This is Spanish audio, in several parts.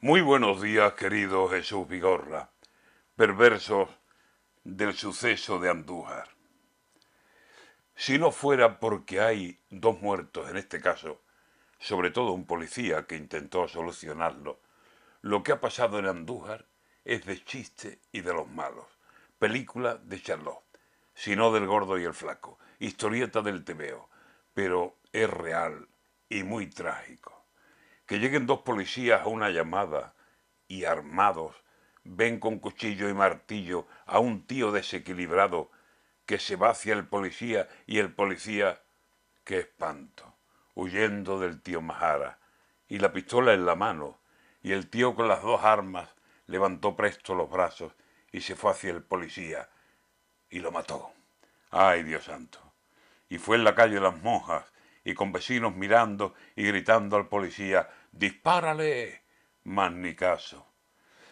Muy buenos días, querido Jesús Vigorra, perversos del suceso de Andújar. Si no fuera porque hay dos muertos en este caso, sobre todo un policía que intentó solucionarlo, lo que ha pasado en Andújar es de chiste y de los malos. Película de Charlotte, sino del gordo y el flaco, historieta del tebeo, pero es real y muy trágico que lleguen dos policías a una llamada y armados ven con cuchillo y martillo a un tío desequilibrado que se va hacia el policía y el policía, qué espanto, huyendo del tío Mahara y la pistola en la mano y el tío con las dos armas levantó presto los brazos y se fue hacia el policía y lo mató. Ay, Dios santo. Y fue en la calle las monjas y con vecinos mirando y gritando al policía, dispárale, mas ni caso.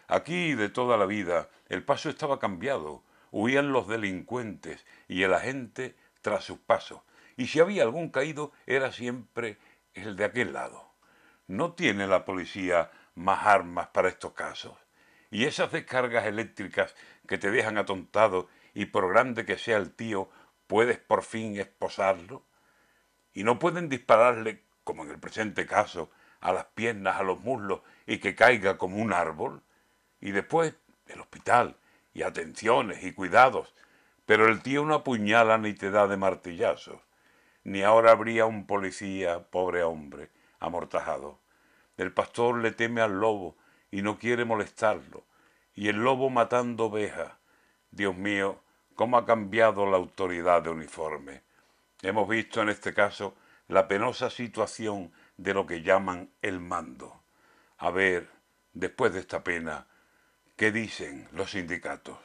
Aquí de toda la vida el paso estaba cambiado, huían los delincuentes y el agente tras sus pasos, y si había algún caído era siempre el de aquel lado. ¿No tiene la policía más armas para estos casos? Y esas descargas eléctricas que te dejan atontado y por grande que sea el tío, puedes por fin esposarlo y no pueden dispararle, como en el presente caso, a las piernas, a los muslos y que caiga como un árbol. Y después el hospital y atenciones y cuidados. Pero el tío no apuñala ni te da de martillazos. Ni ahora habría un policía, pobre hombre, amortajado. El pastor le teme al lobo y no quiere molestarlo. Y el lobo matando ovejas. Dios mío, cómo ha cambiado la autoridad de uniforme. Hemos visto en este caso la penosa situación de lo que llaman el mando. A ver, después de esta pena, ¿qué dicen los sindicatos?